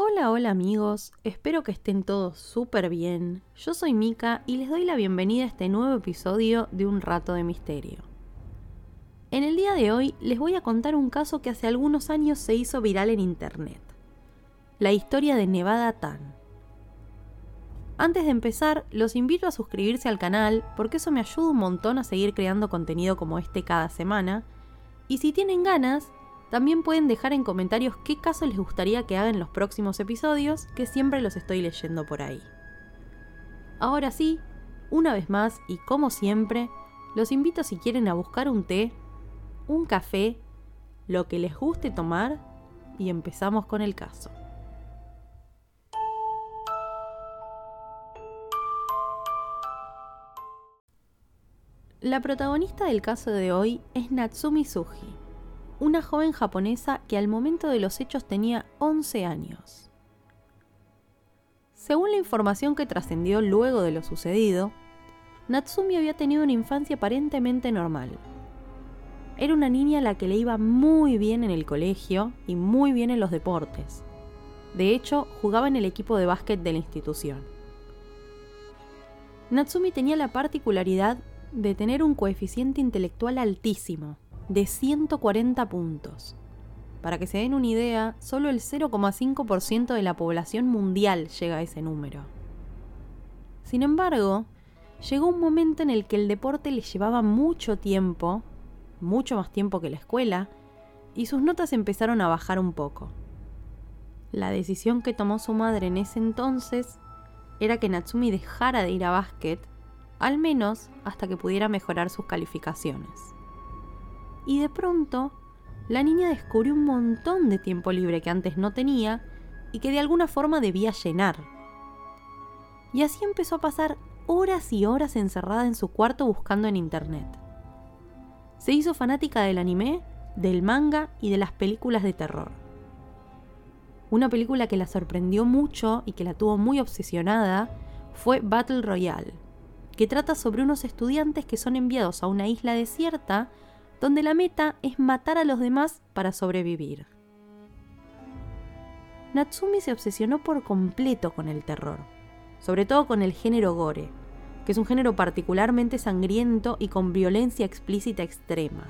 Hola, hola amigos, espero que estén todos súper bien. Yo soy Mika y les doy la bienvenida a este nuevo episodio de Un Rato de Misterio. En el día de hoy les voy a contar un caso que hace algunos años se hizo viral en internet. La historia de Nevada Tan. Antes de empezar, los invito a suscribirse al canal porque eso me ayuda un montón a seguir creando contenido como este cada semana. Y si tienen ganas, también pueden dejar en comentarios qué caso les gustaría que haga en los próximos episodios, que siempre los estoy leyendo por ahí. Ahora sí, una vez más y como siempre, los invito si quieren a buscar un té, un café, lo que les guste tomar y empezamos con el caso. La protagonista del caso de hoy es Natsumi Suji una joven japonesa que al momento de los hechos tenía 11 años. Según la información que trascendió luego de lo sucedido, Natsumi había tenido una infancia aparentemente normal. Era una niña a la que le iba muy bien en el colegio y muy bien en los deportes. De hecho, jugaba en el equipo de básquet de la institución. Natsumi tenía la particularidad de tener un coeficiente intelectual altísimo, de 140 puntos. Para que se den una idea, solo el 0,5% de la población mundial llega a ese número. Sin embargo, llegó un momento en el que el deporte le llevaba mucho tiempo, mucho más tiempo que la escuela, y sus notas empezaron a bajar un poco. La decisión que tomó su madre en ese entonces era que Natsumi dejara de ir a básquet, al menos hasta que pudiera mejorar sus calificaciones y de pronto la niña descubrió un montón de tiempo libre que antes no tenía y que de alguna forma debía llenar. Y así empezó a pasar horas y horas encerrada en su cuarto buscando en internet. Se hizo fanática del anime, del manga y de las películas de terror. Una película que la sorprendió mucho y que la tuvo muy obsesionada fue Battle Royale, que trata sobre unos estudiantes que son enviados a una isla desierta donde la meta es matar a los demás para sobrevivir. Natsumi se obsesionó por completo con el terror, sobre todo con el género gore, que es un género particularmente sangriento y con violencia explícita extrema.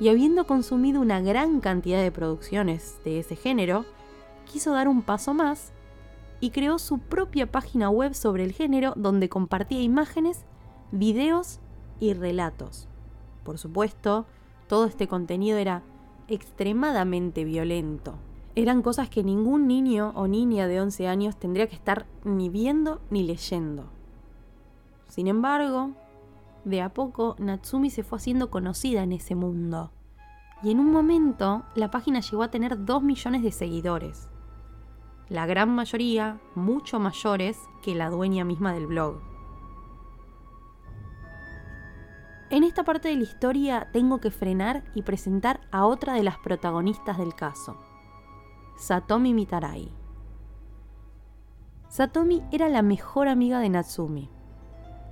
Y habiendo consumido una gran cantidad de producciones de ese género, quiso dar un paso más y creó su propia página web sobre el género donde compartía imágenes, videos y relatos por supuesto, todo este contenido era extremadamente violento. Eran cosas que ningún niño o niña de 11 años tendría que estar ni viendo ni leyendo. Sin embargo, de a poco Natsumi se fue haciendo conocida en ese mundo. Y en un momento la página llegó a tener 2 millones de seguidores. La gran mayoría mucho mayores que la dueña misma del blog. En esta parte de la historia tengo que frenar y presentar a otra de las protagonistas del caso, Satomi Mitarai. Satomi era la mejor amiga de Natsumi.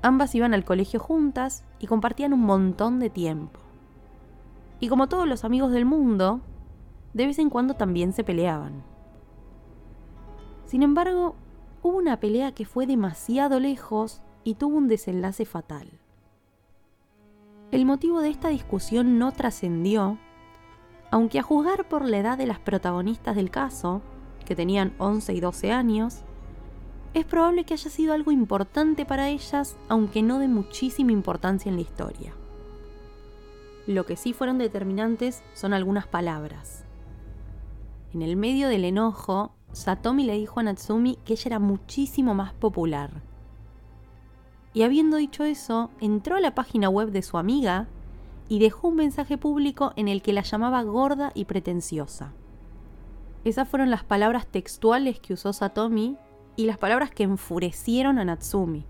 Ambas iban al colegio juntas y compartían un montón de tiempo. Y como todos los amigos del mundo, de vez en cuando también se peleaban. Sin embargo, hubo una pelea que fue demasiado lejos y tuvo un desenlace fatal. El motivo de esta discusión no trascendió, aunque a juzgar por la edad de las protagonistas del caso, que tenían 11 y 12 años, es probable que haya sido algo importante para ellas, aunque no de muchísima importancia en la historia. Lo que sí fueron determinantes son algunas palabras. En el medio del enojo, Satomi le dijo a Natsumi que ella era muchísimo más popular y habiendo dicho eso, entró a la página web de su amiga y dejó un mensaje público en el que la llamaba gorda y pretenciosa. Esas fueron las palabras textuales que usó Satomi y las palabras que enfurecieron a Natsumi,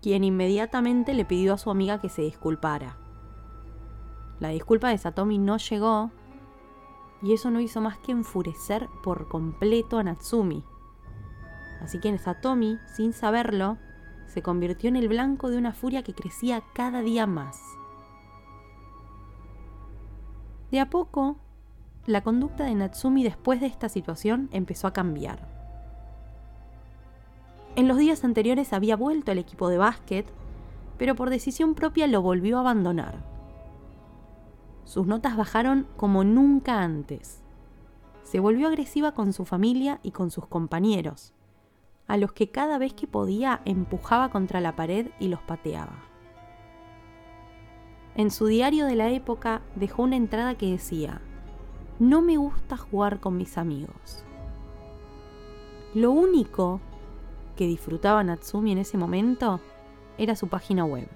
quien inmediatamente le pidió a su amiga que se disculpara. La disculpa de Satomi no llegó y eso no hizo más que enfurecer por completo a Natsumi. Así que Satomi, sin saberlo, se convirtió en el blanco de una furia que crecía cada día más. De a poco, la conducta de Natsumi después de esta situación empezó a cambiar. En los días anteriores había vuelto al equipo de básquet, pero por decisión propia lo volvió a abandonar. Sus notas bajaron como nunca antes. Se volvió agresiva con su familia y con sus compañeros, a los que cada vez que podía empujaba contra la pared y los pateaba. En su diario de la época dejó una entrada que decía, no me gusta jugar con mis amigos. Lo único que disfrutaba Natsumi en ese momento era su página web.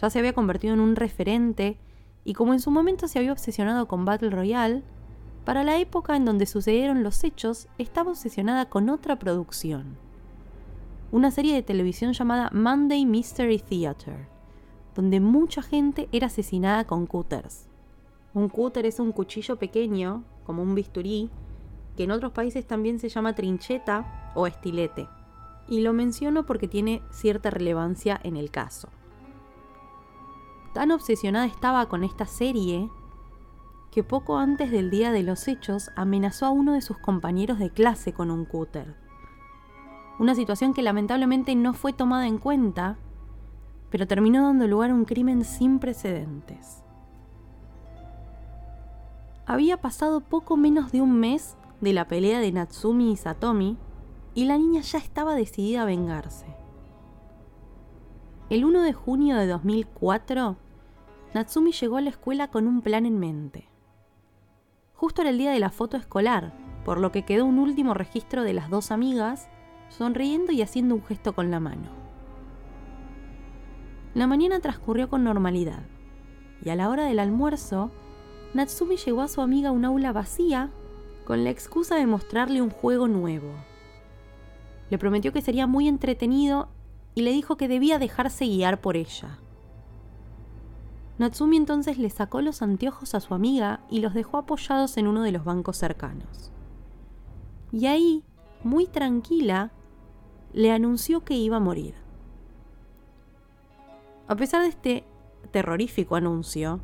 Ya se había convertido en un referente y como en su momento se había obsesionado con Battle Royale, para la época en donde sucedieron los hechos estaba obsesionada con otra producción. Una serie de televisión llamada Monday Mystery Theater, donde mucha gente era asesinada con cutters. Un cúter es un cuchillo pequeño, como un bisturí, que en otros países también se llama trincheta o estilete. Y lo menciono porque tiene cierta relevancia en el caso. Tan obsesionada estaba con esta serie que poco antes del día de los hechos amenazó a uno de sus compañeros de clase con un cúter. Una situación que lamentablemente no fue tomada en cuenta, pero terminó dando lugar a un crimen sin precedentes. Había pasado poco menos de un mes de la pelea de Natsumi y Satomi y la niña ya estaba decidida a vengarse. El 1 de junio de 2004, Natsumi llegó a la escuela con un plan en mente. Justo era el día de la foto escolar, por lo que quedó un último registro de las dos amigas, sonriendo y haciendo un gesto con la mano. La mañana transcurrió con normalidad, y a la hora del almuerzo, Natsumi llegó a su amiga a un aula vacía con la excusa de mostrarle un juego nuevo. Le prometió que sería muy entretenido y le dijo que debía dejarse guiar por ella. Natsumi entonces le sacó los anteojos a su amiga y los dejó apoyados en uno de los bancos cercanos. Y ahí, muy tranquila, le anunció que iba a morir. A pesar de este terrorífico anuncio,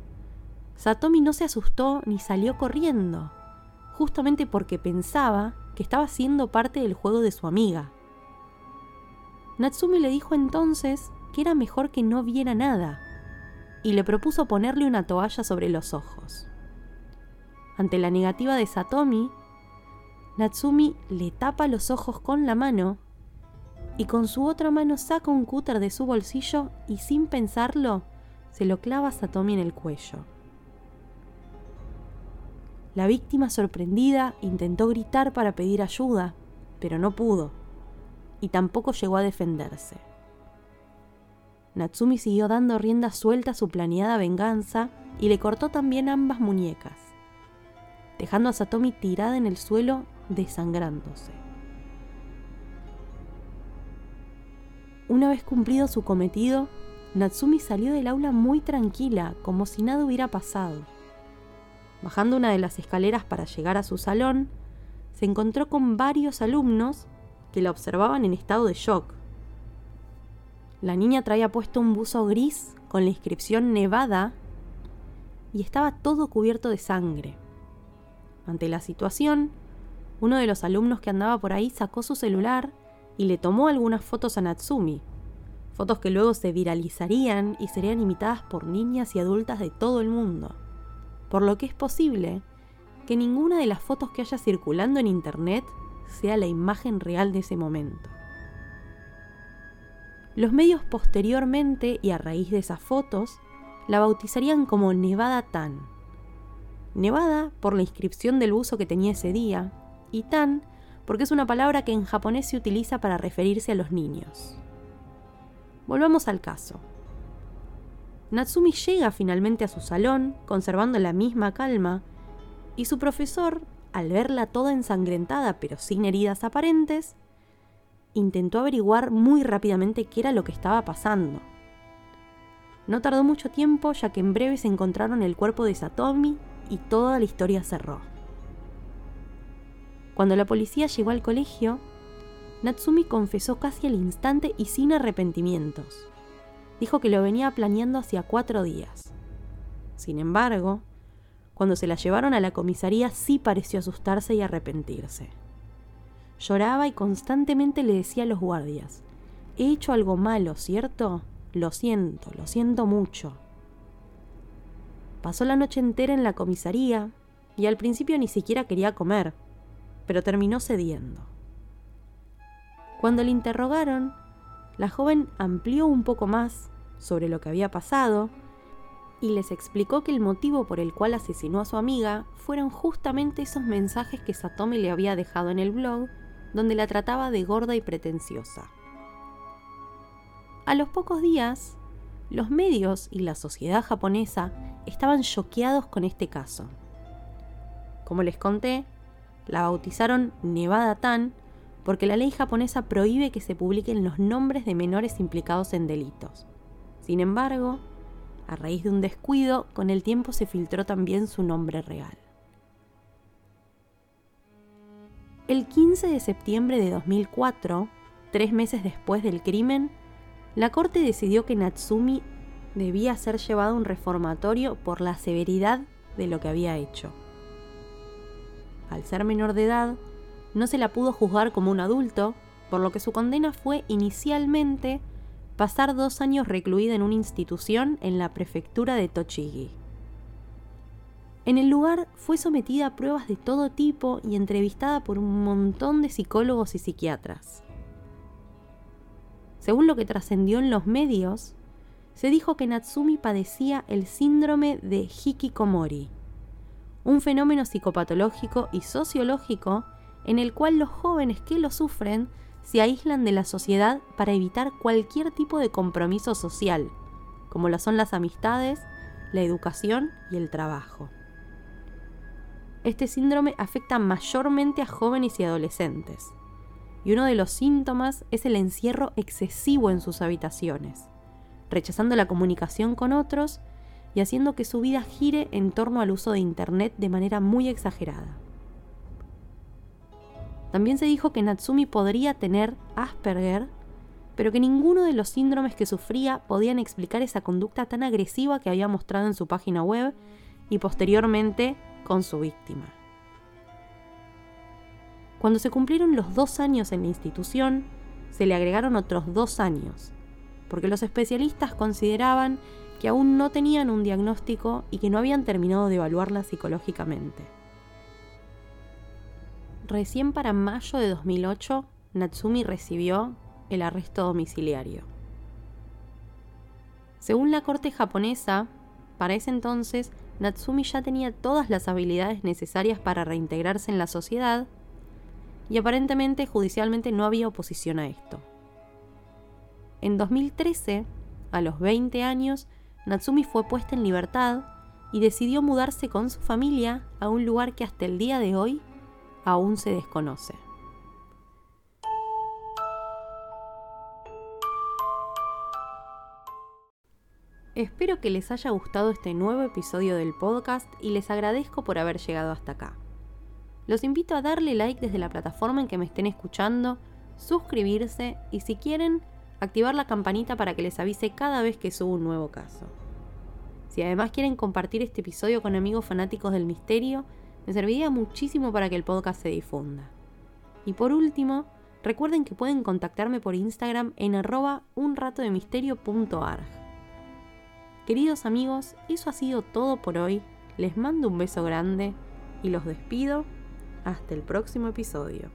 Satomi no se asustó ni salió corriendo, justamente porque pensaba que estaba siendo parte del juego de su amiga. Natsumi le dijo entonces que era mejor que no viera nada, y le propuso ponerle una toalla sobre los ojos. Ante la negativa de Satomi, Natsumi le tapa los ojos con la mano y con su otra mano saca un cúter de su bolsillo y sin pensarlo se lo clava a Satomi en el cuello. La víctima sorprendida intentó gritar para pedir ayuda, pero no pudo, y tampoco llegó a defenderse. Natsumi siguió dando rienda suelta a su planeada venganza y le cortó también ambas muñecas, dejando a Satomi tirada en el suelo desangrándose. Una vez cumplido su cometido, Natsumi salió del aula muy tranquila, como si nada hubiera pasado. Bajando una de las escaleras para llegar a su salón, se encontró con varios alumnos que la observaban en estado de shock. La niña traía puesto un buzo gris con la inscripción Nevada y estaba todo cubierto de sangre. Ante la situación, uno de los alumnos que andaba por ahí sacó su celular y le tomó algunas fotos a Natsumi, fotos que luego se viralizarían y serían imitadas por niñas y adultas de todo el mundo, por lo que es posible que ninguna de las fotos que haya circulando en Internet sea la imagen real de ese momento. Los medios posteriormente y a raíz de esas fotos la bautizarían como Nevada Tan. Nevada por la inscripción del buzo que tenía ese día y Tan porque es una palabra que en japonés se utiliza para referirse a los niños. Volvamos al caso. Natsumi llega finalmente a su salón, conservando la misma calma, y su profesor, al verla toda ensangrentada pero sin heridas aparentes, intentó averiguar muy rápidamente qué era lo que estaba pasando. No tardó mucho tiempo ya que en breve se encontraron el cuerpo de Satomi y toda la historia cerró. Cuando la policía llegó al colegio, Natsumi confesó casi al instante y sin arrepentimientos. Dijo que lo venía planeando hacía cuatro días. Sin embargo, cuando se la llevaron a la comisaría sí pareció asustarse y arrepentirse. Lloraba y constantemente le decía a los guardias, he hecho algo malo, ¿cierto? Lo siento, lo siento mucho. Pasó la noche entera en la comisaría y al principio ni siquiera quería comer, pero terminó cediendo. Cuando le interrogaron, la joven amplió un poco más sobre lo que había pasado y les explicó que el motivo por el cual asesinó a su amiga fueron justamente esos mensajes que Satomi le había dejado en el blog, donde la trataba de gorda y pretenciosa. A los pocos días, los medios y la sociedad japonesa estaban choqueados con este caso. Como les conté, la bautizaron Nevada Tan porque la ley japonesa prohíbe que se publiquen los nombres de menores implicados en delitos. Sin embargo, a raíz de un descuido, con el tiempo se filtró también su nombre real. El 15 de septiembre de 2004, tres meses después del crimen, la corte decidió que Natsumi debía ser llevado a un reformatorio por la severidad de lo que había hecho. Al ser menor de edad, no se la pudo juzgar como un adulto, por lo que su condena fue inicialmente pasar dos años recluida en una institución en la prefectura de Tochigi. En el lugar fue sometida a pruebas de todo tipo y entrevistada por un montón de psicólogos y psiquiatras. Según lo que trascendió en los medios, se dijo que Natsumi padecía el síndrome de Hikikomori, un fenómeno psicopatológico y sociológico en el cual los jóvenes que lo sufren se aíslan de la sociedad para evitar cualquier tipo de compromiso social, como lo son las amistades, la educación y el trabajo. Este síndrome afecta mayormente a jóvenes y adolescentes, y uno de los síntomas es el encierro excesivo en sus habitaciones, rechazando la comunicación con otros y haciendo que su vida gire en torno al uso de Internet de manera muy exagerada. También se dijo que Natsumi podría tener Asperger, pero que ninguno de los síndromes que sufría podían explicar esa conducta tan agresiva que había mostrado en su página web y posteriormente con su víctima. Cuando se cumplieron los dos años en la institución, se le agregaron otros dos años, porque los especialistas consideraban que aún no tenían un diagnóstico y que no habían terminado de evaluarla psicológicamente. Recién para mayo de 2008, Natsumi recibió el arresto domiciliario. Según la corte japonesa, para ese entonces, Natsumi ya tenía todas las habilidades necesarias para reintegrarse en la sociedad y aparentemente judicialmente no había oposición a esto. En 2013, a los 20 años, Natsumi fue puesta en libertad y decidió mudarse con su familia a un lugar que hasta el día de hoy aún se desconoce. Espero que les haya gustado este nuevo episodio del podcast y les agradezco por haber llegado hasta acá. Los invito a darle like desde la plataforma en que me estén escuchando, suscribirse y si quieren, activar la campanita para que les avise cada vez que subo un nuevo caso. Si además quieren compartir este episodio con amigos fanáticos del misterio, me serviría muchísimo para que el podcast se difunda. Y por último, recuerden que pueden contactarme por Instagram en arroba. Queridos amigos, eso ha sido todo por hoy. Les mando un beso grande y los despido. Hasta el próximo episodio.